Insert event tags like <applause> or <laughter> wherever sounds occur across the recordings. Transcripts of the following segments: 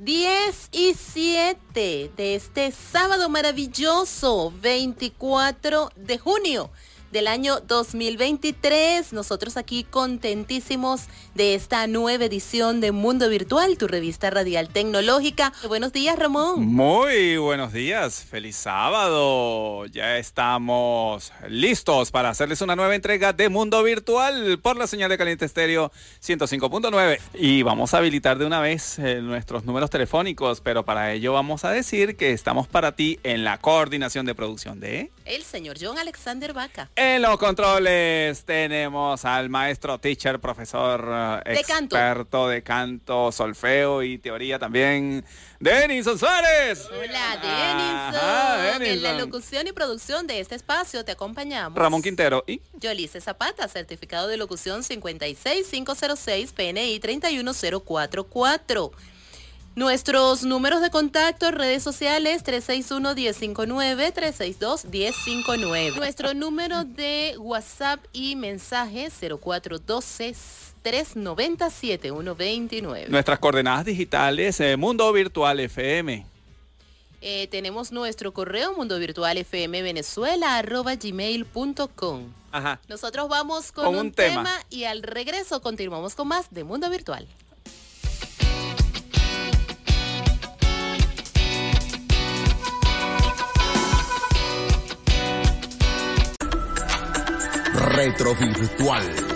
10 y 7 de este sábado maravilloso, 24 de junio del año 2023. Nosotros aquí contentísimos de esta nueva edición de Mundo Virtual, tu revista radial tecnológica. Buenos días, Ramón. Muy buenos días, feliz sábado. Ya estamos listos para hacerles una nueva entrega de Mundo Virtual por la señal de Caliente Estéreo 105.9. Y vamos a habilitar de una vez eh, nuestros números telefónicos, pero para ello vamos a decir que estamos para ti en la coordinación de producción de... El señor John Alexander Vaca. En los controles tenemos al maestro teacher, profesor de experto canto. de canto, solfeo y teoría también. Denison Suárez. Hola, Denison. Ajá, En la locución y producción de este espacio te acompañamos. Ramón Quintero y Yolice Zapata, certificado de locución 56506 PNI 31044. Nuestros números de contacto, redes sociales 361-1059, 362-1059. <laughs> Nuestro número de WhatsApp y mensaje 0412 390-7129. Nuestras coordenadas digitales, eh, Mundo Virtual FM. Eh, tenemos nuestro correo mundo virtual fm venezuela arroba gmail punto com. Ajá. Nosotros vamos con, un, tema. y al regreso continuamos con más de Mundo Virtual. retro virtual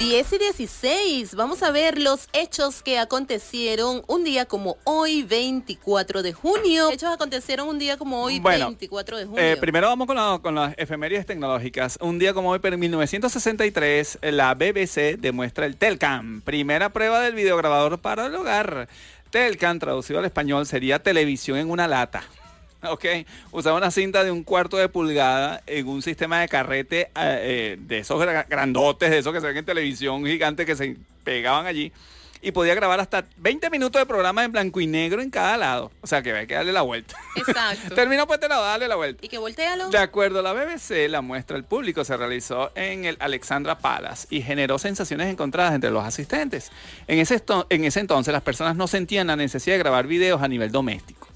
10 y 16, vamos a ver los hechos que acontecieron un día como hoy, 24 de junio. Hechos acontecieron un día como hoy, Bueno, 24 de junio. Eh, primero vamos con, la- con las efemérides tecnológicas. Un día como hoy, pero en 1963, la BBC demuestra el Telcam, primera prueba del videograbador para el hogar. Telcam, traducido al español, sería televisión en una lata. <laughs> Ok, usaba una cinta de un cuarto de pulgada en un sistema de carrete eh, eh, de esos gra- grandotes, de esos que se ven en televisión gigantes que se pegaban allí. Y podía grabar hasta 20 minutos de programa en blanco y negro en cada lado. O sea que había que darle la vuelta. Exacto. <laughs> Terminó pues te la darle la vuelta. y que voltealo. De acuerdo a la BBC, la muestra al público se realizó en el Alexandra Palace y generó sensaciones encontradas entre los asistentes. En ese, en ese entonces las personas no sentían la necesidad de grabar videos a nivel doméstico.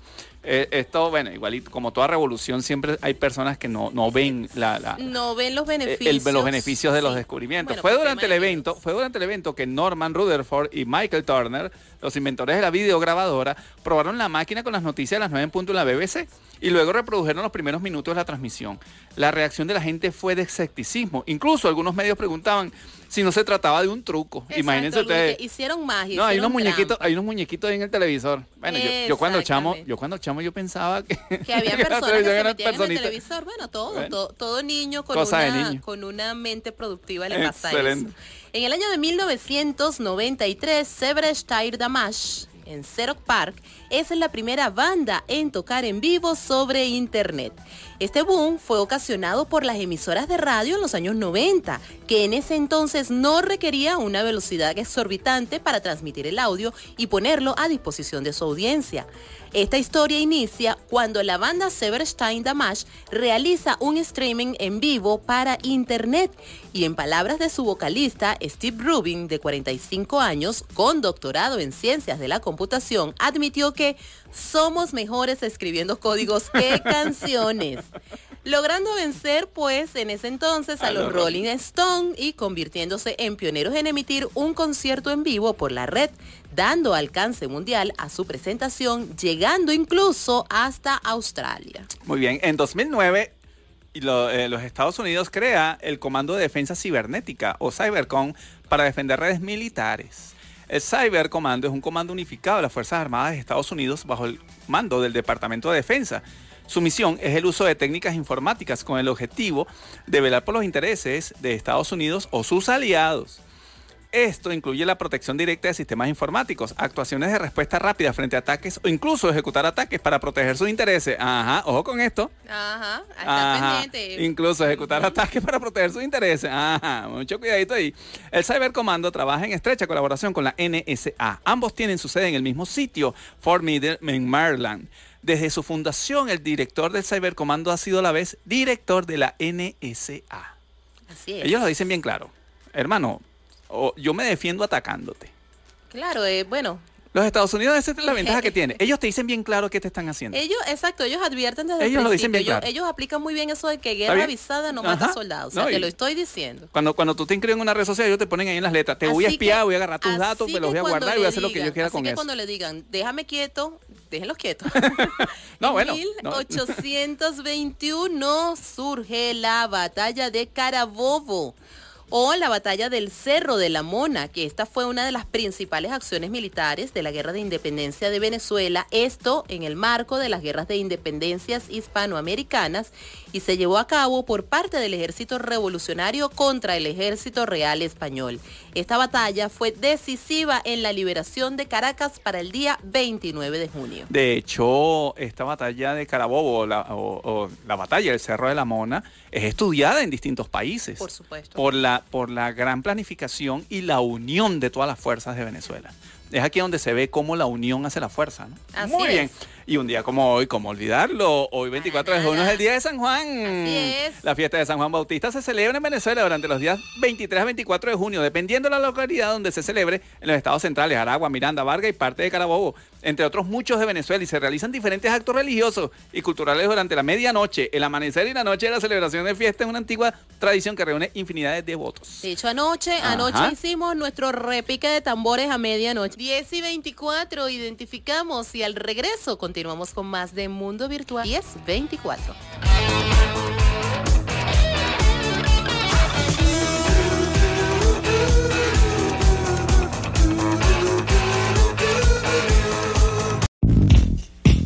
Eh, esto, bueno, igualito, como toda revolución, siempre hay personas que no, no ven la, la- No ven los beneficios. el- los beneficios de los descubrimientos. Bueno, fue durante el evento, fue durante el evento que Norman Rutherford y Michael Turner, los inventores de la videograbadora, probaron la máquina con las noticias de las 9 en punto en la BBC y luego reprodujeron los primeros minutos de la transmisión. La reacción de la gente fue de escepticismo. Incluso algunos medios preguntaban si no se trataba de un truco. Exacto, Imagínense ustedes. Hicieron magia. No, hay unos muñequitos, hay unos muñequitos ahí en el televisor. Bueno, yo, yo cuando chamo, yo cuando chamo yo pensaba que, Que había <laughs> personas que se metían en el televisor. Bueno, todo, Bueno. todo, todo niño con Cosa una, niño. con una mente productiva le pasa Excelente. eso. En el año de 1993, Severesh Tire Damash en Xerox Park es la primera banda en tocar en vivo sobre internet. Este boom fue ocasionado por las emisoras de radio en los años 90, que en ese entonces no requería una velocidad exorbitante para transmitir el audio y ponerlo a disposición de su audiencia. Esta historia inicia cuando la banda Severstein Damash realiza un streaming en vivo para internet y en palabras de su vocalista Steve Rubin, de 45 años, con doctorado en ciencias de la computación, admitió que somos mejores escribiendo códigos que <laughs> canciones. Logrando vencer, pues, en ese entonces a, A los Rolling Stone y convirtiéndose en pioneros en emitir un concierto en vivo por la red, dando alcance mundial a su presentación, llegando incluso hasta Australia. Muy bien, en 2009 y lo- eh, los Estados Unidos crea el Comando de Defensa Cibernética o Cybercom para defender redes militares. El Cybercomando es un comando unificado de las Fuerzas Armadas de Estados Unidos bajo el mando del Departamento de Defensa. Su misión es el uso de técnicas informáticas con el objetivo de velar por los intereses de Estados Unidos o sus aliados. Esto incluye la protección directa de sistemas informáticos, actuaciones de respuesta rápida frente a ataques o incluso ejecutar ataques para proteger sus intereses. Ajá, ojo con esto. Ajá, está Ajá. pendiente. Incluso ejecutar ataques para proteger sus intereses. Ajá, mucho cuidadito ahí. El Cybercomando trabaja en estrecha colaboración con la NSA. Ambos tienen su sede en el mismo sitio, Fort Meade, en Maryland. Desde su fundación, el director del Cybercomando ha sido a la vez director de la NSA. Así es. Ellos lo dicen bien claro. Hermano, o- yo me defiendo atacándote. Claro, eh, bueno, Los Estados Unidos, esa es la <laughs> ventaja que tienen. Ellos te dicen bien claro qué te están haciendo. ellos, exacto, ellos advierten desde Ellos el lo principio. dicen bien Ellos- claro. ellos aplican muy bien eso de que guerra avisada no mata soldados. O sea, No, te lo estoy diciendo. Cuando, cuando tú te inscribes en una red social, ellos te ponen ahí en las letras. Te voy a espiar, que- voy a agarrar tus datos, me los voy a guardar y voy a hacer lo que yo quiera así con que eso. cuando le digan, déjame quieto, déjenlos quietos. <laughs> No, en bueno, no. 1821 surge la batalla de Carabobo o la batalla del Cerro de la Mona, que esta fue una de las principales acciones militares de la Guerra de Independencia de Venezuela, esto en el marco de las guerras de independencias hispanoamericanas y se llevó a cabo por parte del ejército revolucionario contra el ejército real español. Esta batalla fue decisiva en la liberación de Caracas para el día 29 de junio. De hecho, esta batalla de Carabobo o la, o- o la batalla del Cerro de la Mona es estudiada en distintos países. Por supuesto. Por la, por la gran planificación y la unión de todas las fuerzas de Venezuela. Es aquí donde se ve cómo la unión hace la fuerza. ¿no? Así Muy bien. es. Y un día como hoy, ¿cómo olvidarlo? Hoy 24 de junio es el día de San Juan. Así es. La fiesta de San Juan Bautista se celebra en Venezuela durante los días 23 a 24 de junio, dependiendo de la localidad donde se celebre, en los estados centrales, Aragua, Miranda, Vargas y parte de Carabobo, entre otros muchos de Venezuela, y se realizan diferentes actos religiosos y culturales durante la medianoche, el amanecer y la noche de la celebración de fiesta es una antigua tradición que reúne infinidad de devotos. De hecho, anoche, Ajá. anoche hicimos nuestro repique de tambores a medianoche. 10 y 24, identificamos y al regreso continuamos con más de Mundo Virtual 10 24.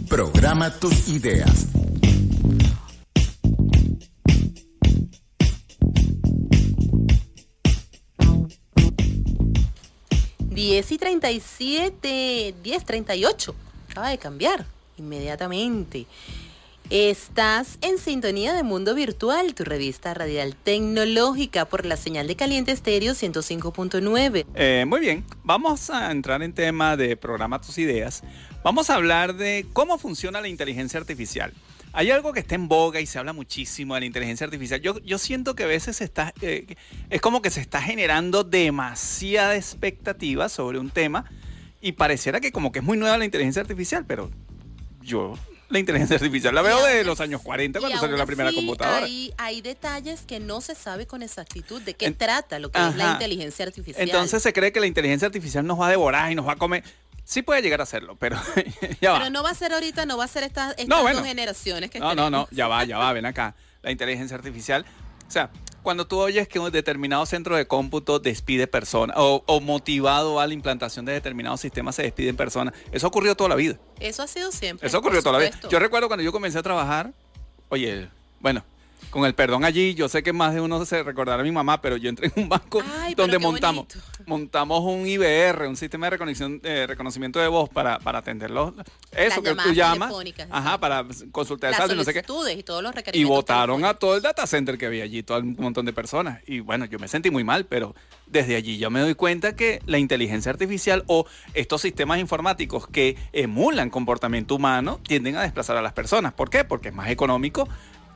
Programa tus ideas. Diez y 37, 10, 38. Acaba de cambiar inmediatamente. Estás en sintonía de Mundo Virtual, tu revista radial tecnológica por la señal de Caliente Estéreo 105.9. Eh, muy bien, vamos a entrar en tema de programa tus ideas. Vamos a hablar de cómo funciona la inteligencia artificial. Hay algo que está en boga y se habla muchísimo de la inteligencia artificial. Yo, yo siento que a veces está, eh, es como que se está generando demasiada expectativa sobre un tema y pareciera que como que es muy nueva la inteligencia artificial, pero yo la inteligencia artificial la veo de los años 40 y cuando salió la primera computadora. Hay, hay detalles que no se sabe con exactitud de qué En- trata lo que es la inteligencia artificial. Entonces se cree que la inteligencia artificial nos va a devorar y nos va a comer. Sí puede llegar a hacerlo, pero <laughs> ya va. Pero no va a ser ahorita, no va a ser esta- estas No, bueno. dos generaciones que No, no, no, ya va, ya va, ven acá. La inteligencia artificial. O sea, cuando tú oyes que un determinado centro de cómputo despide personas o, o motivado a la implantación de determinados sistemas se despiden personas, eso ha ocurrido toda la vida. Eso ha sido siempre. Eso ocurrió toda la vida. Yo recuerdo cuando yo comencé a trabajar, oye, bueno, con el perdón allí, yo sé que más de uno se recordará a mi mamá, pero yo entré en un banco Ay, donde montamos, bonito. montamos un IBR, un sistema de reconexión, eh, reconocimiento de voz para, para atender los, eso que tú llamas, ajá, para consultar Las saldo y no sé qué. y todos los Y votaron a todo el data center que había allí, todo un montón de personas. Y bueno, yo me sentí muy mal, pero desde allí yo me doy cuenta que la inteligencia artificial o estos sistemas informáticos que emulan comportamiento humano tienden a desplazar a las personas. ¿Por qué? Porque es más económico,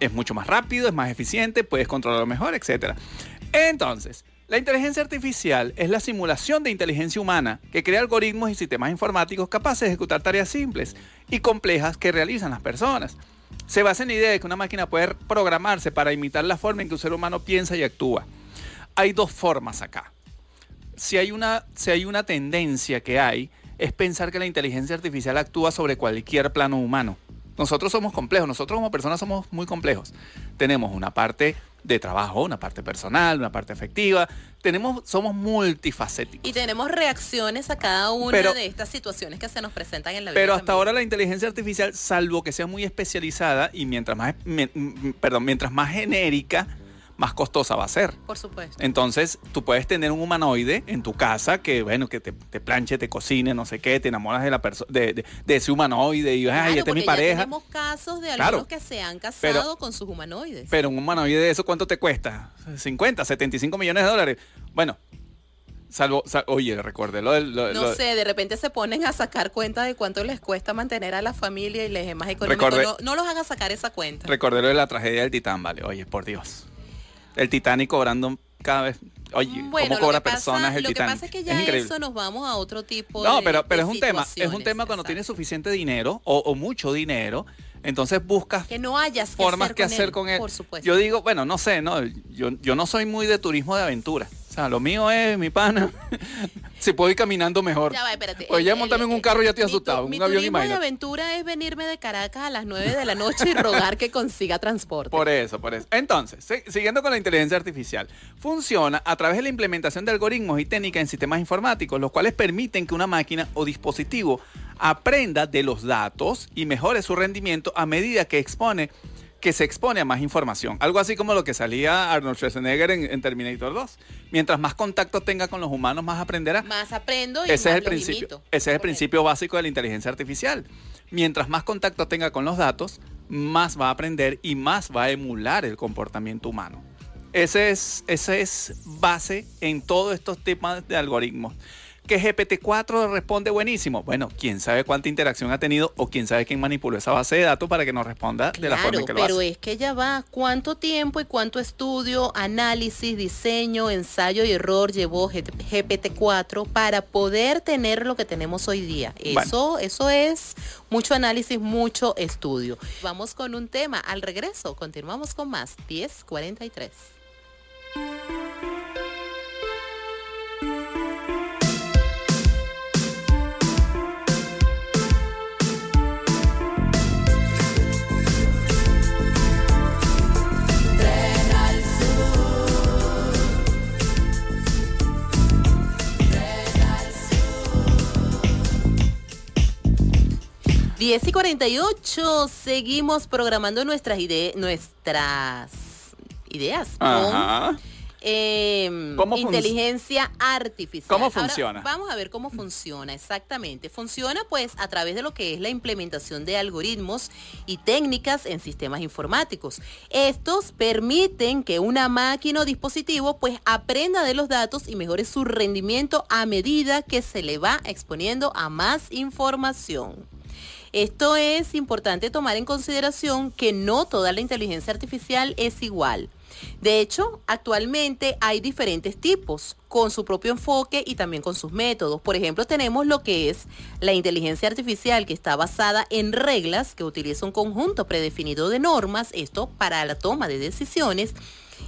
es mucho más rápido, es más eficiente, puedes controlarlo mejor, etc. Entonces, la inteligencia artificial es la simulación de inteligencia humana que crea algoritmos y sistemas informáticos capaces de ejecutar tareas simples y complejas que realizan las personas. Se basa en la idea de que una máquina puede programarse para imitar la forma en que un ser humano piensa y actúa. Hay dos formas acá. Si hay una, si hay una tendencia que hay, es pensar que la inteligencia artificial actúa sobre cualquier plano humano. Nosotros somos complejos, nosotros como personas somos muy complejos. Tenemos una parte de trabajo, una parte personal, una parte afectiva. Tenemos, somos multifacéticos. Y tenemos reacciones a cada una Pero- de estas situaciones que se nos presentan en la vida. Pero hasta también. ahora la inteligencia artificial, salvo que sea muy especializada y mientras más, me- perdón, mientras más genérica, más costosa va a ser. Por supuesto. Entonces, tú puedes tener un humanoide en tu casa que, bueno, que te, te planche, te cocine, no sé qué, te enamoras de la persona, de, de- de ese humanoide y, ay, Claro, esta es mi ya pareja. tenemos casos de Claro. algunos que se han casado Pero- con sus humanoides. Pero un humanoide de eso, ¿cuánto te cuesta? 50, 75 millones de dólares. Bueno, salvo, sal- oye, recuerde lo lo- no lo- sé, de repente se ponen a sacar cuenta de cuánto les cuesta mantener a la familia y les es más económico. Recordé- no, no los hagan sacar esa cuenta. Recordé lo de la tragedia del Titán, vale. Oye, por Dios. El Titanic cobrando cada vez... Oye, bueno, ¿cómo cobra pasa- personas el lo que Titanic? pasa es que ya increíble. eso nos vamos a otro tipo No, de pero, pero de es un tema, es un tema cuando exacto. tienes suficiente dinero o, o mucho dinero, entonces buscas que no hayas que formas hacer que con hacer él, con él. Por supuesto. Yo digo, bueno, no sé, no, yo, yo no soy muy de turismo de aventura. O sea, lo mío es mi pana. <laughs> si puedo ir caminando mejor. Ya va, espérate. Oye, ya El- montarme en el- un carro ya estoy mi tu- asustado, Mi un avión turismo de aventura es venirme de Caracas a las 9 de la noche y rogar que consiga transporte. Por eso, por eso. Entonces, si- siguiendo con la inteligencia artificial, funciona a través de la implementación de algoritmos y técnicas en sistemas informáticos, los cuales permiten que una máquina o dispositivo aprenda de los datos y mejore su rendimiento a medida que expone que se expone a más información. Algo así como lo que salía Arnold Schwarzenegger en, en Terminator 2. Mientras más contacto tenga con los humanos, más aprenderá. Más aprendo y Ese es más el los principio. imito. Ese es el principio básico de la inteligencia artificial. Mientras más contacto tenga con los datos, más va a aprender y más va a emular el comportamiento humano. Ese es, ese es base en todos estos temas de algoritmos. Que GPT-4 responde buenísimo. Bueno, quién sabe cuánta interacción ha tenido o quién sabe quién manipuló esa base de datos para que nos responda de la forma en que lo pero hace. es que ya va. ¿Cuánto tiempo y cuánto estudio, análisis, diseño, ensayo y error llevó G- GPT-4 para poder tener lo que tenemos hoy día? Eso, eso es mucho análisis, mucho estudio. Vamos con un tema. Al regreso, continuamos con más. 1043. Diez y 48, seguimos programando nuestras ideas, nuestras ideas con Ajá. em, ¿Cómo fun- inteligencia artificial. ¿Cómo Ahora, funciona? vamos a ver cómo funciona exactamente. Funciona pues a través de lo que es la implementación de algoritmos y técnicas en sistemas informáticos. Estos permiten que una máquina o dispositivo pues aprenda de los datos y mejore su rendimiento a medida que se le va exponiendo a más información. Esto es importante tomar en consideración que no toda la inteligencia artificial es igual. De hecho, actualmente hay diferentes tipos con su propio enfoque y también con sus métodos. Por ejemplo, tenemos lo que es la inteligencia artificial que está basada en reglas que utiliza un conjunto predefinido de normas, esto para la toma de decisiones.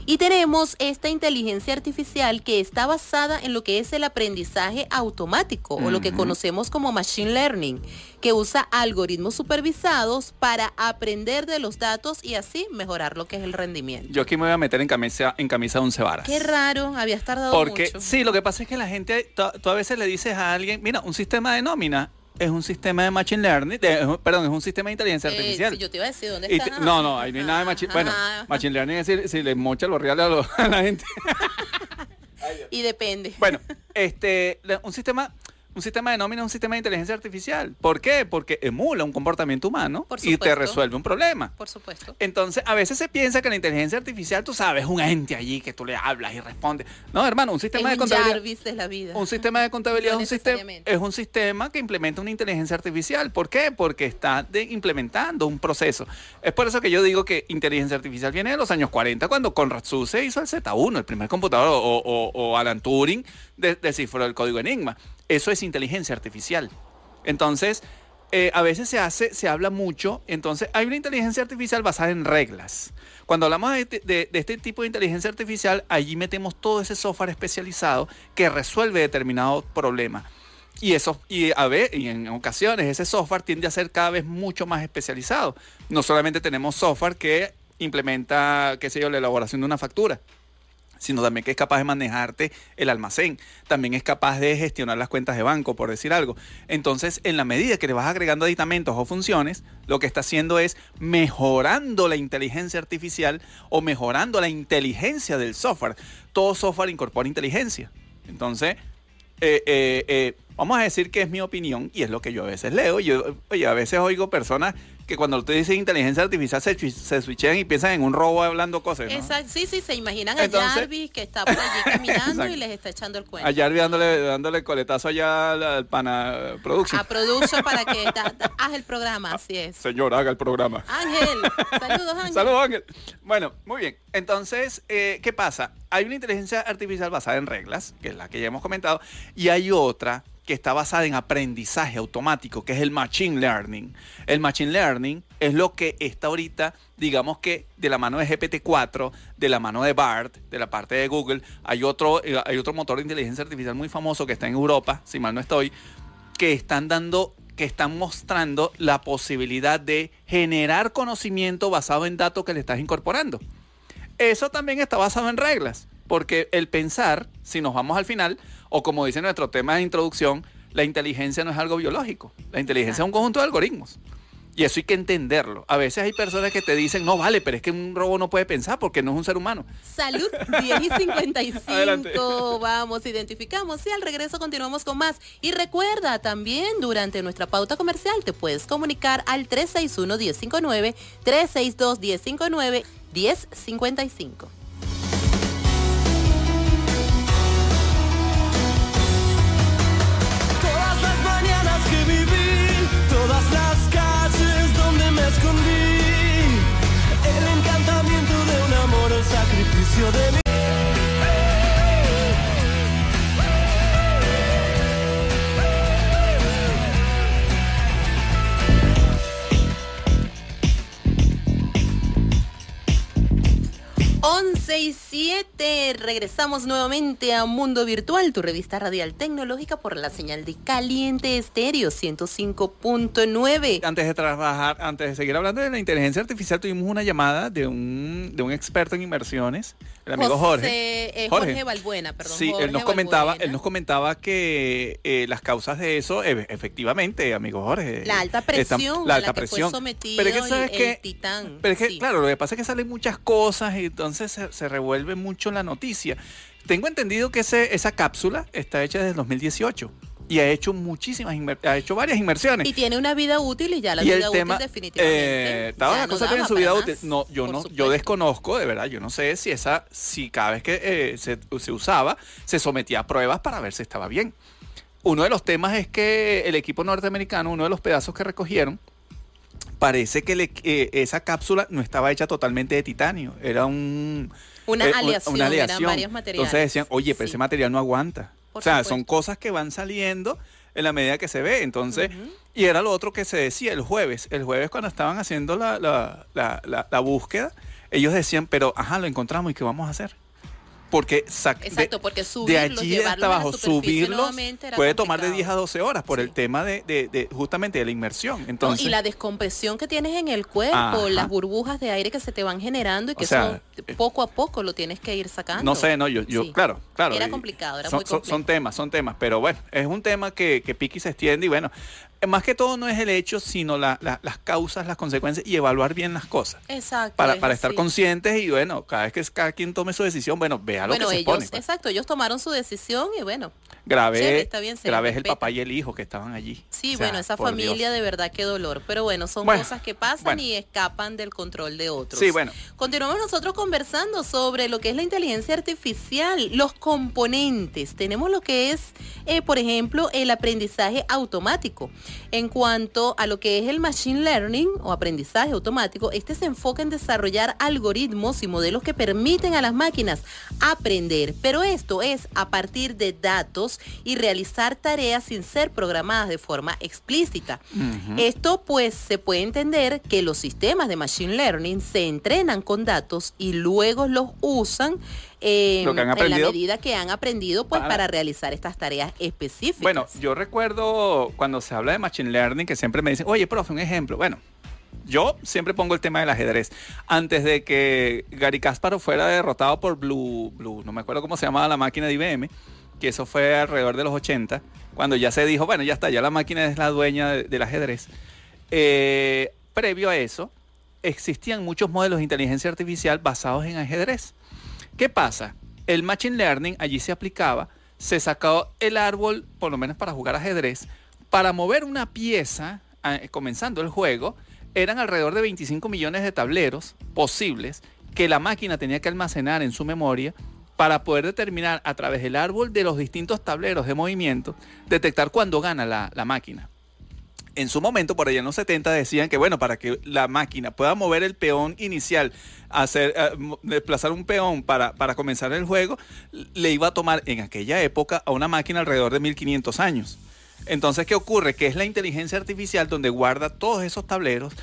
Y tenemos esta inteligencia artificial que está basada en lo que es el aprendizaje automático o lo que conocemos como machine learning, que usa algoritmos supervisados para aprender de los datos y así mejorar lo que es el rendimiento. Yo aquí me voy a meter en camisa, en camisa de once varas. Qué raro, habías tardado Porque mucho. sí, lo que pasa es que la gente, tú a veces le dices a alguien, mira, un sistema de nómina es un sistema de machine learning, de- perdón, es un sistema de inteligencia Eh, artificial. si yo te iba a decir, ¿dónde está? te- no, no, ahí no hay nada de machine, bueno, Ajá. machine learning es decir, si le mocha los reales a, lo- <laughs> a la gente. Y depende. Bueno, este, un sistema, un sistema de nómina es un sistema de inteligencia artificial. ¿Por qué? Porque emula un comportamiento humano Por y te resuelve un problema. Por supuesto. Entonces, a veces se piensa que la inteligencia artificial, tú sabes, es un ente allí que tú le hablas y responde. No, hermano, un Es sistema de un contabilidad. De la vida. Un sistema de <laughs> contabilidad No es, un sistema, es un sistema que implementa una inteligencia artificial. ¿Por qué? Porque está de- implementando un proceso. Es por eso que yo digo que inteligencia artificial viene de los años 40, cuando Conrad Zuse hizo el Z1, el primer computador, o, o- o Alan Turing de- descifró el código Enigma. Eso es inteligencia artificial. Entonces, eh, a veces se hace, se habla mucho, entonces hay una inteligencia artificial basada en reglas. Cuando hablamos de, este- de- de este tipo de inteligencia artificial, allí metemos todo ese software especializado que resuelve determinado problema. Y eso, y a ver, y en ocasiones ese software tiende a ser cada vez mucho más especializado. No solamente tenemos software que implementa, qué sé yo, la elaboración de una factura. Sino también que es capaz de manejarte el almacén, también es capaz de gestionar las cuentas de banco, por decir algo. Entonces, en la medida que le vas agregando aditamentos o funciones, lo que está haciendo es mejorando la inteligencia artificial o mejorando la inteligencia del software. Todo software incorpora inteligencia. Entonces, eh, eh, eh, vamos a decir que es mi opinión y es lo que yo a veces leo. Yo, oye, a veces oigo personas que cuando usted dice inteligencia artificial se, se switchean y piensan en un robo hablando cosas. Exacto, sí, sí, se imaginan a Jarvis que está por allí <laughs> caminando y les está echando el cuento. A Jarvis dándole, dándole coletazo allá al, pana Production. A Production para que haga el programa, así es. Señor, haga el programa. Ángel, <laughs> saludos Ángel. Saludos Ángel. Bueno, muy bien. Entonces, eh, ¿qué pasa? Hay una inteligencia artificial basada en reglas, que es la que ya hemos comentado, y hay otra que está basada en aprendizaje automático, que es el Machine Learning. El Machine Learning es lo que está ahorita, digamos que de la mano de GPT-4, de la mano de BART, de la parte de Google, hay otro, eh, hay otro motor de inteligencia artificial muy famoso que está en Europa, si mal no estoy, que están dando que están mostrando la posibilidad de generar conocimiento basado en datos que le estás incorporando. Eso también está basado en reglas, porque el pensar, si nos vamos al final, o como dice nuestro tema de introducción, la inteligencia no es algo biológico. La inteligencia es un conjunto de algoritmos. Y eso hay que entenderlo. A veces hay personas que te dicen, no vale, pero es que un robot no puede pensar porque no es un ser humano. Salud, 10 y 55. <laughs> Vamos, identificamos y al regreso continuamos con más. Y recuerda, también durante nuestra pauta comercial te puedes comunicar al 361-1059, 362-1059, 1055. De mí. 7. Regresamos nuevamente a Mundo Virtual, tu revista radial tecnológica por la señal de Caliente Estéreo 105.9. Antes de trabajar, antes de seguir hablando de la inteligencia artificial, tuvimos una llamada de un, de un experto en inversiones, el amigo Jorge. Eh, Jorge. Valbuena, perdón. Sí, él nos comentaba, él nos comentaba que eh, las causas de eso, e, efectivamente, amigo Jorge. La alta presión, la alta presión. Fue sometido pero es que, ¿sabes el, titán. Pero es que, claro, lo que pasa es que salen muchas cosas y entonces se, revuelve mucho la noticia. Tengo entendido que ese, esa cápsula está hecha desde 2018 y ha hecho muchísimas ha hecho varias inversiones y tiene una vida útil y ya la vida útil definitivamente. eh, no su vida útil. No yo no yo desconozco de verdad yo no sé si esa si cada vez que eh, se, usaba se sometía a pruebas para ver si estaba bien. Uno de los temas es que el equipo norteamericano uno de los pedazos que recogieron parece que eh, esa cápsula no estaba hecha totalmente de titanio, era un... Una, eh, aleación, eran varios materiales. Entonces decían, oye, pero ese material no aguanta. o sea, son cosas que van saliendo en la medida que se ve. Entonces, y era lo otro que se decía el jueves. El jueves cuando estaban haciendo la, la, la, la búsqueda, ellos decían, pero, ajá, lo encontramos y qué vamos a hacer porque, Exacto, porque de allí hasta abajo, subirlos puede tomar de 10 a 12 horas por el tema de, justamente de la inmersión. Entonces, y la descompresión que tienes en el cuerpo, las burbujas de aire que se te van generando y que eso eh, poco a poco lo tienes que ir sacando. No sé, no, yo, yo claro, claro. Era complicado, era son, muy complicado. Son, temas, son temas, pero bueno, es un tema que, que Piki se extiende y bueno, más que todo no es el hecho, sino las causas, las consecuencias y evaluar bien las cosas. Exacto. Para, para estar conscientes y bueno, cada vez que cada quien tome su decisión, bueno, vea lo que se ellos, pues. Exacto, ellos tomaron su decisión y bueno. Grabé, grabé el papá y el hijo que estaban allí. Sí, bueno, esa familia de verdad qué dolor. Pero bueno, son cosas que pasan y escapan del control de otros. Sí, bueno. Continuamos nosotros conversando sobre lo que es la inteligencia artificial, los componentes. Tenemos lo que es, eh, por ejemplo, el aprendizaje automático. En cuanto a lo que es el machine learning o aprendizaje automático, este se enfoca en desarrollar algoritmos y modelos que permiten a las máquinas aprender, pero esto es a partir de datos y realizar tareas sin ser programadas de forma explícita. Esto pues se puede entender que los sistemas de machine learning se entrenan con datos y luego los usan en la medida que han aprendido pues para, realizar estas tareas específicas. Bueno, yo recuerdo cuando se habla de machine learning que siempre me dicen, oye, profe, un ejemplo. Bueno, Yo siempre pongo el tema del ajedrez. Antes de que Gary Kasparov fuera derrotado por Blue, Blue, no me acuerdo cómo se llamaba la máquina de IBM, que eso fue alrededor de los 80, cuando ya se dijo, bueno, ya está, ya la máquina es la dueña de- del ajedrez. Eh, previo a eso, existían muchos modelos de inteligencia artificial basados en ajedrez. ¿Qué pasa? El Machine Learning allí se aplicaba, se sacó el árbol, por lo menos para jugar ajedrez, para mover una pieza, ah, comenzando el juego, eran alrededor de 25 millones de tableros posibles que la máquina tenía que almacenar en su memoria para poder determinar a través del árbol de los distintos tableros de movimiento, detectar cuándo gana la máquina. En su momento, por allá en los 70, decían que, bueno, para que la máquina pueda mover el peón inicial, hacer, eh, desplazar un peón para, para comenzar el juego, le iba a tomar en aquella época a una máquina alrededor de 1500 años. Entonces, ¿qué ocurre? Que es la inteligencia artificial donde guarda todos esos tableros,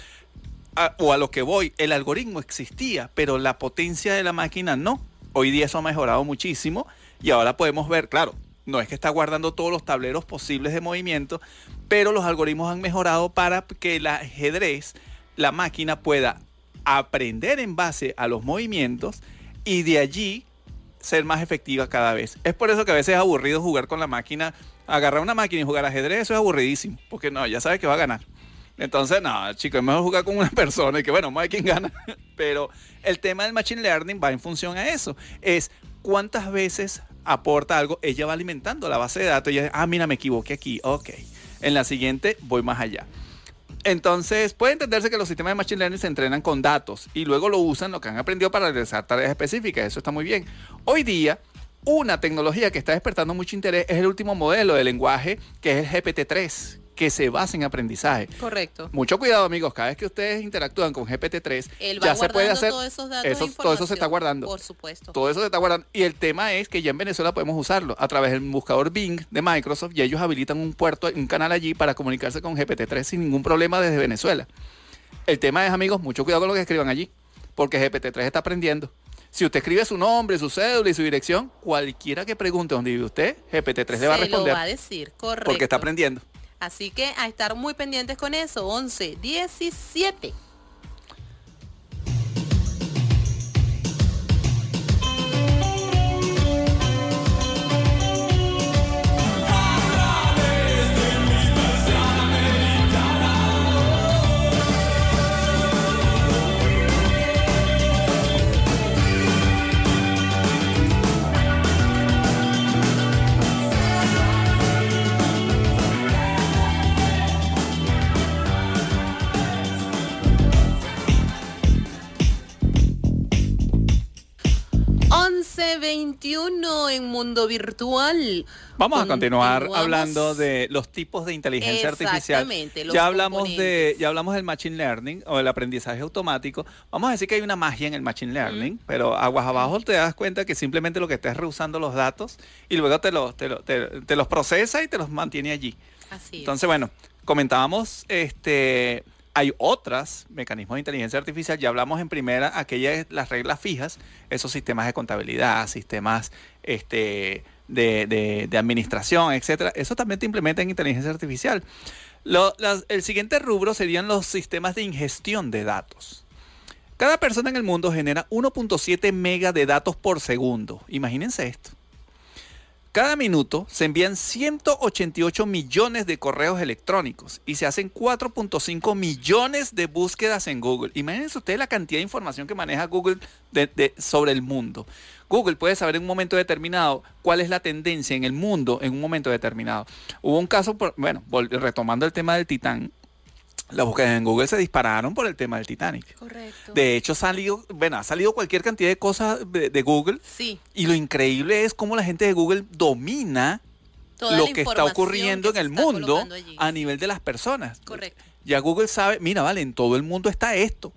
o a lo que voy, el algoritmo existía, pero la potencia de la máquina no. Hoy día eso ha mejorado muchísimo y ahora podemos ver, claro, no es que está guardando todos los tableros posibles de movimiento, pero los algoritmos han mejorado para que el ajedrez, la máquina pueda aprender en base a los movimientos y de allí ser más efectiva cada vez. Es por eso que a veces es aburrido jugar con la máquina, agarrar una máquina y jugar ajedrez, eso es aburridísimo, porque no, ya sabes que va a ganar. Entonces, no, chicos, es mejor jugar con una <laughs> persona y que, bueno, vamos a ver quién gana. <laughs> Pero el tema del Machine Learning va en función a eso. Es cuántas veces aporta algo, ella va alimentando la base de datos y ella, ah, mira, me equivoqué aquí, ok. En la siguiente voy más allá. Entonces, puede entenderse que los sistemas de Machine Learning se entrenan con datos y luego lo usan, lo que han aprendido para realizar tareas específicas. Eso está muy bien. Hoy día, una tecnología que está despertando mucho interés es el último modelo de lenguaje, que es el GPT-3, que se basa en aprendizaje. Correcto. Mucho cuidado, amigos. Cada vez que ustedes interactúan con GPT-3, Él va ya se puede hacer. todos esos datos eso- todo eso se está guardando. Por supuesto. Todo eso se está guardando. Y el tema es que ya en Venezuela podemos usarlo a través del buscador Bing de Microsoft y ellos habilitan un puerto, un canal allí para comunicarse con GPT-3 sin ningún problema desde Venezuela. El tema es, amigos, mucho cuidado con lo que escriban allí, porque GPT-3 está aprendiendo. Si usted escribe su nombre, su cédula y su dirección, cualquiera que pregunte dónde vive usted, GPT-3 le va a Se responder lo va a decir, correcto. porque está aprendiendo. Así que a estar muy pendientes con eso. 11, 17. Mundo virtual. Vamos a continuar hablando de los tipos de inteligencia artificial. Ya hablamos de, ya hablamos del machine learning o del aprendizaje automático. Vamos a decir que hay una magia en el machine learning, pero aguas abajo te das cuenta que simplemente lo que estás rehusando los datos y luego te, los te, lo- te- te los procesa y te los mantiene allí. Así es. Entonces, bueno, comentábamos, este, hay otros mecanismos de inteligencia artificial. Ya hablamos en primera aquellas las reglas fijas, esos sistemas de contabilidad, sistemas este, de, de- administración, etcétera. Eso también te implementa en inteligencia artificial. El siguiente rubro serían los sistemas de ingestión de datos. Cada persona en el mundo genera 1.7 mega de datos por segundo. Imagínense esto. Cada minuto se envían 188 millones de correos electrónicos y se hacen 4.5 millones de búsquedas en Google. Imagínense ustedes la cantidad de información que maneja Google sobre el mundo. Google puede saber en un momento determinado cuál es la tendencia en el mundo en un momento determinado. Hubo un caso, bueno, retomando el tema del Titán, las búsquedas en Google se dispararon por el tema del Titanic. Correcto. De hecho, ha salido, bueno, ha salido cualquier cantidad de cosas de- de Google sí. y lo increíble es cómo la gente de Google domina Toda lo que está ocurriendo que en el mundo a nivel de las personas. Correcto. Ya Google sabe, mira, vale, en todo el mundo está esto.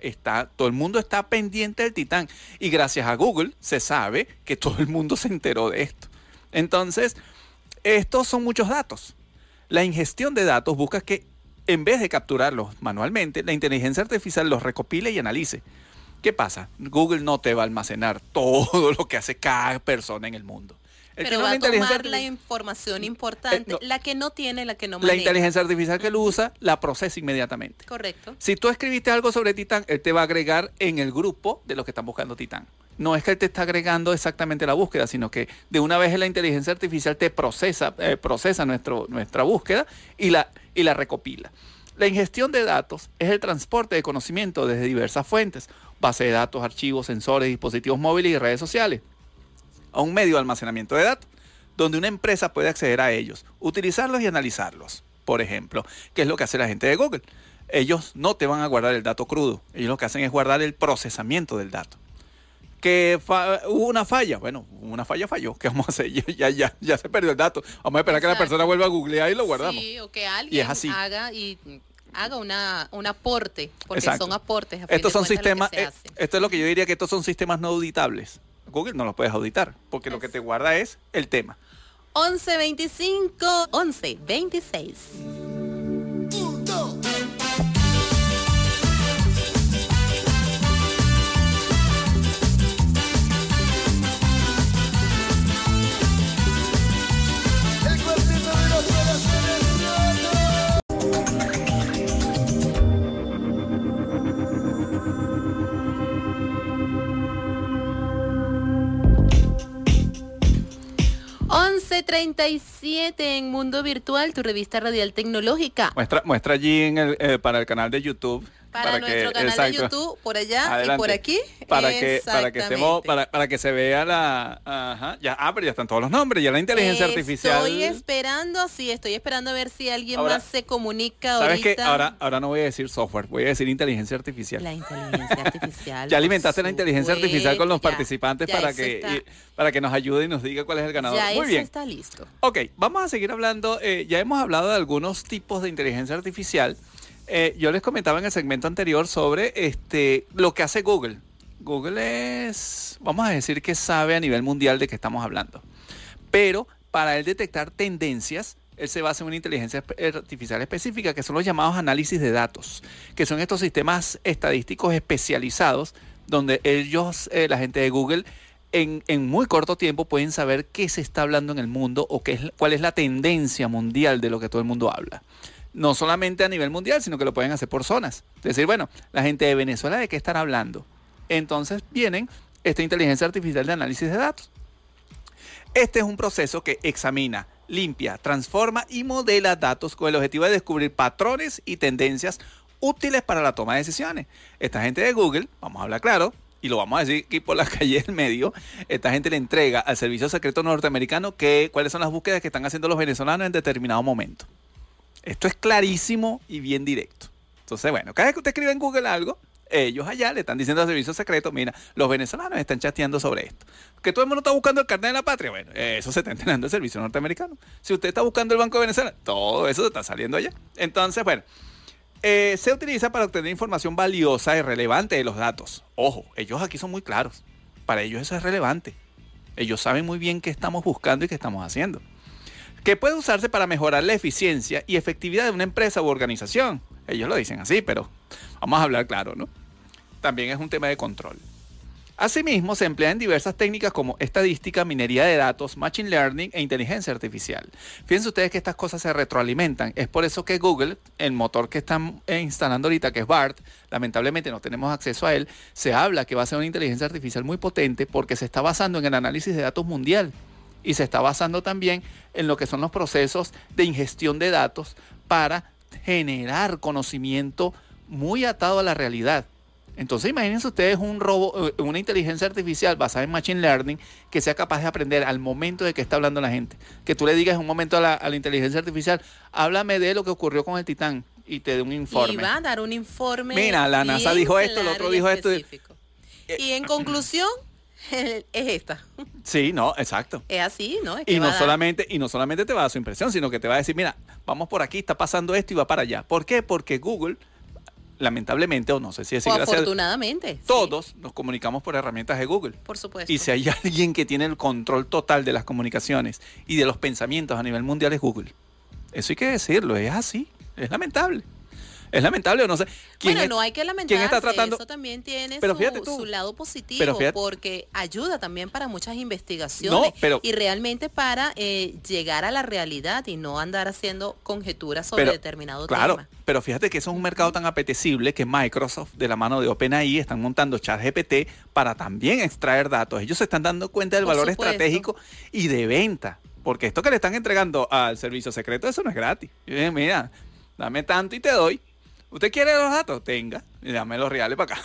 Está, todo el mundo está pendiente del Titán. Y gracias a Google se sabe que todo el mundo se enteró de esto. Entonces, estos son muchos datos. La ingestión de datos busca que, en vez de capturarlos manualmente, la inteligencia artificial los recopile y analice. ¿Qué pasa? Google no te va a almacenar <laughs> todo lo que hace cada persona en el mundo. Pero va a tomar la información importante, Eh, no. la que no tiene, la que no La maneja. inteligencia artificial que él usa la procesa inmediatamente. Correcto. Si tú escribiste algo sobre Titán, él te va a agregar en el grupo de los que están buscando Titán. No es que él te está agregando exactamente la búsqueda, sino que de una vez la inteligencia artificial te procesa, eh, procesa nuestro, nuestra búsqueda y la, y la recopila. La ingestión de datos es el transporte de conocimiento desde diversas fuentes, base de datos, archivos, sensores, dispositivos móviles y redes sociales, a un medio de almacenamiento de datos, donde una empresa puede acceder a ellos, utilizarlos y analizarlos. Por ejemplo, ¿qué es lo que hace la gente de Google? Ellos no te van a guardar el dato crudo, ellos lo que hacen es guardar el procesamiento del dato. Que hubo una falla, bueno, una falla falló, ¿qué vamos a hacer? <laughs> Ya, ya, ya, se perdió el dato. Vamos a esperar que la persona vuelva a googlear y lo guardamos. Sí, o que alguien así. haga y haga una, un aporte, porque Exacto. son aportes. a Estos son sistemas, eh, esto es lo que yo diría que estos son sistemas no auditables. Google no los puedes auditar, porque lo que te guarda es el tema. 1125 1126. 1137 en Mundo Virtual, tu revista radial tecnológica. Muestra, muestra allí en el, eh, para el canal de YouTube. Para, nuestro que- canal exacto. de YouTube, por allá y Adelante. por aquí. Para que, para que estemos, para, para que se vea la, ajá, ya, ah, pero ya están todos los nombres, ya la inteligencia artificial. Estoy esperando, sí, estoy esperando a ver si alguien Ahora, más se comunica ¿Sabes ahorita. qué? Ahora, ahora no voy a decir software, voy a decir inteligencia artificial. La inteligencia artificial. <laughs> ya alimentaste la inteligencia artificial con los ya, participantes ya para que, está- y- para que nos ayude y nos diga cuál es el ganador. ya Muy eso bien. está listo. Ok, vamos a seguir hablando. eh, ya hemos hablado de algunos tipos de inteligencia artificial. Eh, yo les comentaba en el segmento anterior sobre este, lo que hace Google. Google es, vamos a decir que sabe a nivel mundial de qué estamos hablando. Pero para él detectar tendencias, él se basa en una inteligencia artificial específica, que son los llamados análisis de datos, que son estos sistemas estadísticos especializados, donde ellos, eh, la gente de Google, en, en muy corto tiempo pueden saber qué se está hablando en el mundo o qué es, cuál es la tendencia mundial de lo que todo el mundo habla. No solamente a nivel mundial, sino que lo pueden hacer por zonas. Es decir, bueno, la gente de Venezuela, ¿de qué están hablando? Entonces vienen esta inteligencia artificial de análisis de datos. Este es un proceso que examina, limpia, transforma y modela datos con el objetivo de descubrir patrones y tendencias útiles para la toma de decisiones. Esta gente de Google, vamos a hablar claro, y lo vamos a decir aquí por la <laughs> calle del medio, esta gente le entrega al servicio secreto norteamericano que, cuáles son las búsquedas que están haciendo los venezolanos en determinado momento. Esto es clarísimo y bien directo. Entonces, bueno, cada vez que usted escribe en Google algo, ellos allá le están diciendo al servicio secreto, mira, los venezolanos están chateando sobre esto. Que todo el mundo está buscando el carnet de la patria, bueno, eso se está enterando el servicio norteamericano. Si usted está buscando el Banco de Venezuela, todo eso está saliendo allá. Entonces, bueno, eh, se utiliza para obtener información valiosa y relevante de los datos. Ojo, ellos aquí son muy claros. Para ellos eso es relevante. Ellos saben muy bien qué estamos buscando y qué estamos haciendo. Que puede usarse para mejorar la eficiencia y efectividad de una empresa u organización. Ellos lo dicen así, pero vamos a hablar claro, ¿no? También es un tema de control. Asimismo, se emplea en diversas técnicas como estadística, minería de datos, machine learning e inteligencia artificial. Fíjense ustedes que estas cosas se retroalimentan. Es por eso que Google, el motor que están instalando ahorita, que es BART, lamentablemente no tenemos acceso a él, se habla que va a ser una inteligencia artificial muy potente porque se está basando en el análisis de datos mundial y se está basando también en lo que son los procesos de ingestión de datos para generar conocimiento muy atado a la realidad. Entonces imagínense ustedes un robo, eh, una inteligencia artificial basada en Machine Learning que sea capaz de aprender al momento de que está hablando la gente. Que tú le digas en un momento a la, a la inteligencia artificial, háblame de lo que ocurrió con el Titán y te dé un informe. Y va a dar un informe. Mira, la NASA dijo esto, el otro dijo esto. específico. Y en conclusión, <laughs> es esta. Sí, no, exacto. Es así, ¿no? Es que Y no, solamente, y no solamente te va a dar su impresión, sino que te va a decir, mira, vamos por aquí, está pasando esto y va para allá. ¿Por qué? Porque Google, lamentablemente, o no sé si es gracias, afortunadamente. sí, todos nos comunicamos por herramientas de Google. por supuesto. Y si hay <laughs> alguien que tiene el control total de las comunicaciones y de los pensamientos a nivel mundial es Google. Eso hay que decirlo, es así, es lamentable. Es lamentable, o no sé. ¿Quién bueno, es- no hay que ¿Quién lamentarse, está tratando? eso también tiene Pero su, fíjate tú. su lado positivo, Pero fíjate- porque ayuda también para muchas investigaciones No, pero- y realmente para eh, llegar a la realidad y no andar haciendo conjeturas sobre Pero, determinado claro, tema. pero fíjate que eso es un mercado tan apetecible que Microsoft, de la mano de OpenAI, están montando ChatGPT para también extraer datos. Ellos se están dando cuenta del Por valor supuesto. estratégico y de venta. Porque esto que le están entregando al servicio secreto, eso no es gratis. Mira, dame tanto y te doy. ¿Usted quiere los datos? Tenga, y dame los reales para acá.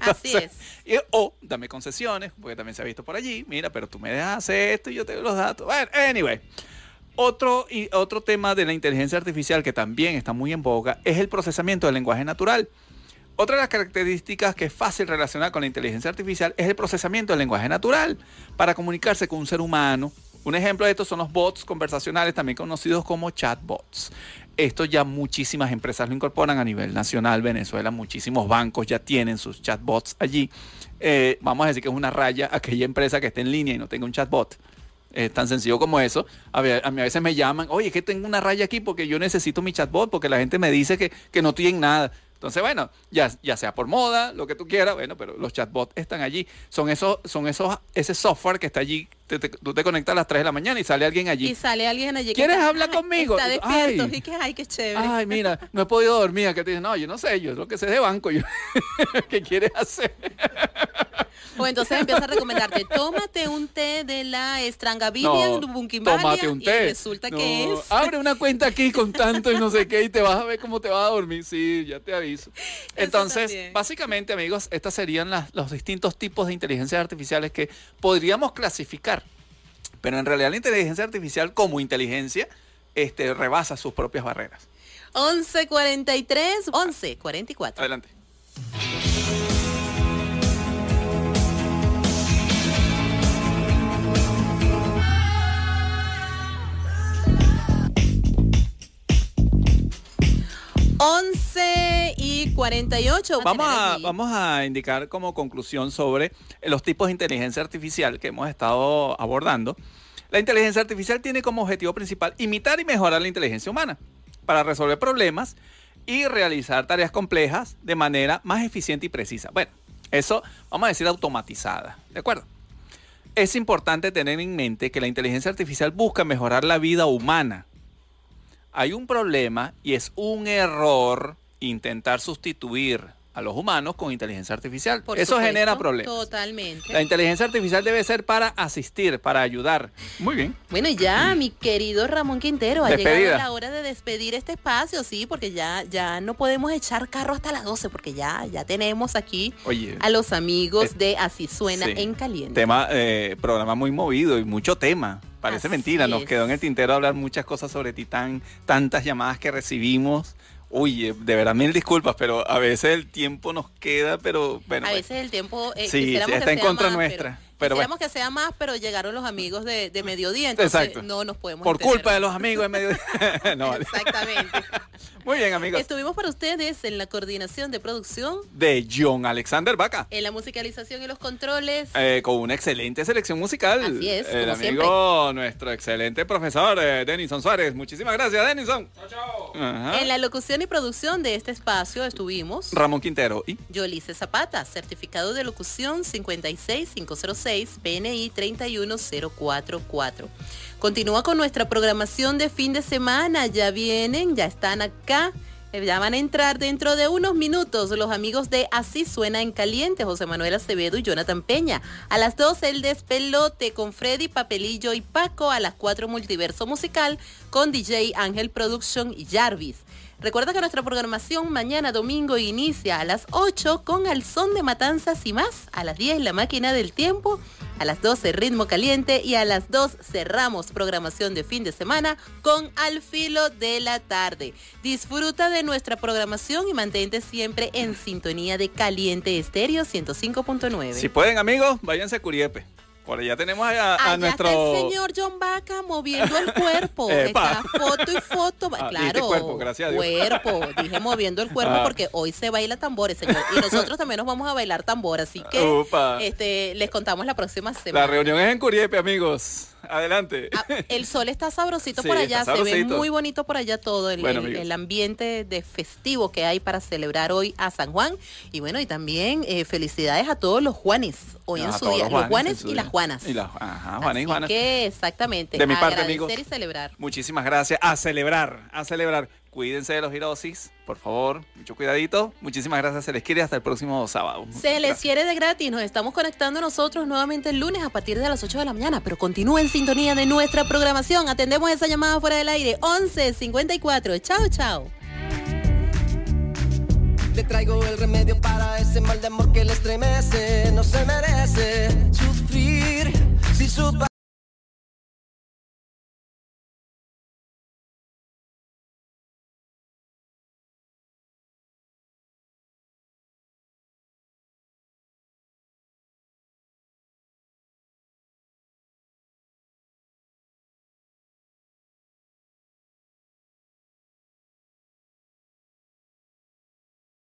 <laughs> Así es. Y- o dame concesiones, porque también se ha visto por allí. Mira, pero tú me dejas hacer esto y yo te doy los datos. Bueno, anyway. Otro, y otro tema de la inteligencia artificial que también está muy en boga es el procesamiento del lenguaje natural. Otra de las características que es fácil relacionar con la inteligencia artificial es el procesamiento del lenguaje natural para comunicarse con un ser humano. Un ejemplo de esto son los bots conversacionales, también conocidos como chatbots. Esto ya muchísimas empresas lo incorporan a nivel nacional. Venezuela, muchísimos bancos ya tienen sus chatbots allí. Eh, vamos a decir que es una raya aquella empresa que esté en línea y no tenga un chatbot. Es tan sencillo como eso. A, mí a veces me llaman, oye, es que tengo una raya aquí porque yo necesito mi chatbot, porque la gente me dice que, que no estoy en nada. Entonces, bueno, ya, ya sea por moda, lo que tú quieras, bueno, pero los chatbots están allí. Son esos, son esos, ese software que está allí. te- te- tú te conectas a las 3 de la mañana y sale alguien allí. Y sale alguien allí ¿Quieres está- hablar <laughs> conmigo? Está despierto Ay. y que ay, qué chévere. Ay, mira, no he podido dormir. Que te dicen, no, yo no sé, yo lo que sé de banco. Yo, <laughs> ¿Qué quieres hacer? O entonces empieza a recomendarte, tómate un té de la Estrangavidia Bunquimalia tómate un y té. resulta No, que es Abre una cuenta aquí con tanto y no sé qué y te vas a ver cómo te vas a dormir. Sí, ya te aviso. Entonces, básicamente, amigos, estas serían las- los distintos tipos de inteligencias artificiales que podríamos clasificar. Pero en realidad la inteligencia artificial como inteligencia este, rebasa sus propias barreras. 11.43, 11.44. Adelante. Once y 48. Vamos a, vamos a indicar como conclusión sobre los tipos de inteligencia artificial que hemos estado abordando. La inteligencia artificial tiene como objetivo principal imitar y mejorar la inteligencia humana para resolver problemas y realizar tareas complejas de manera más eficiente y precisa. Bueno, eso vamos a decir automatizada, ¿de acuerdo? Es importante tener en mente que la inteligencia artificial busca mejorar la vida humana. Hay un problema y es un error intentar sustituir a los humanos con inteligencia artificial. Por Eso supuesto, genera problemas. Totalmente. La inteligencia artificial debe ser para asistir, para ayudar. Muy bien. Bueno, y ya, mi querido Ramón Quintero, ha Despedida. llegado la hora de despedir este espacio, sí, porque ya, ya no podemos echar carro hasta las 12, porque ya, ya tenemos aquí Oye, a los amigos Es- de Así Suena sí. en Caliente. tema, eh, programa muy movido y mucho tema. Parece Así mentira, nos es. quedó en el tintero hablar muchas cosas sobre Titán, tantas llamadas que recibimos. Uy, eh, de verdad mil disculpas, pero a veces el tiempo nos queda, pero bueno. a veces el tiempo eh, Sí, que está en contra más, nuestra, Pero, pero quisiéramos que sea más, pero llegaron los amigos de, de mediodía, entonces Exacto. no nos podemos por entender. culpa de los amigos de medio <laughs> no. Exactamente. <laughs> Muy bien, amigos. Estuvimos para ustedes en la coordinación de producción, De John Alexander Vaca. en la musicalización y los controles. Eh, con una excelente selección musical. Así es, El como amigo, nuestro excelente profesor, eh, Denison Suárez. Muchísimas gracias, Denison. Ajá. En la locución y producción de este espacio estuvimos Ramón Quintero. Y Yolice Zapata, certificado de locución 56506, PNI 31044. Continúa con nuestra programación de fin de semana. Ya vienen, ya están acá. eh, Ya van a entrar dentro de unos minutos los amigos de Así Suena en Caliente, José Manuel Acevedo y Jonathan Peña. A las 2 el despelote con Freddy Papelillo y Paco. A las 4 multiverso musical con DJ Ángel Production y Jarvis. Recuerda que nuestra programación mañana domingo inicia a las 8 con Al Son de Matanzas y más. A las 10 La Máquina del Tiempo. A las 12 Ritmo Caliente. Y a las 2 cerramos programación de fin de semana con Al Filo de la Tarde. Disfruta de nuestra programación y mantente siempre en sintonía de Caliente Estéreo 105.9. si pueden, amigos, váyanse a Curiepe. Por allá tenemos a, a Allá nuestro. está el señor John Vaca moviendo el cuerpo. <laughs> Está foto y foto. Ah, claro. cuerpo, gracias a Dios. Cuerpo. Dije moviendo el cuerpo Ah. porque hoy se baila tambores, señor. Y nosotros también nos vamos a bailar tambor. Así que este, les contamos la próxima semana. La reunión es en Curiepe, amigos. Adelante. Ah, el sol está sabrosito Sí, por allá, se ve muy bonito por allá todo el, Bueno, el- amigos. el ambiente de festivo que hay para celebrar hoy a San Juan. Y bueno, y también eh, felicidades a todos los Juanes hoy en su día. los Juanes y día. las Juanas. Y las- ajá, Juanes y Juanas. que exactamente. De mi parte, amigos. y celebrar. Muchísimas gracias. A celebrar, a celebrar. Cuídense de los girosis, por favor. Mucho cuidadito. Muchísimas gracias. Se les quiere hasta el próximo sábado. Se les Gracias. quiere de gratis. Nos estamos conectando nosotros nuevamente el lunes a partir de las 8 de la mañana. Pero continúe en sintonía de nuestra programación. Atendemos esa llamada fuera del aire. 11 54. Chao, chao. Le traigo el remedio para ese mal de amor que le estremece. No se merece sufrir si su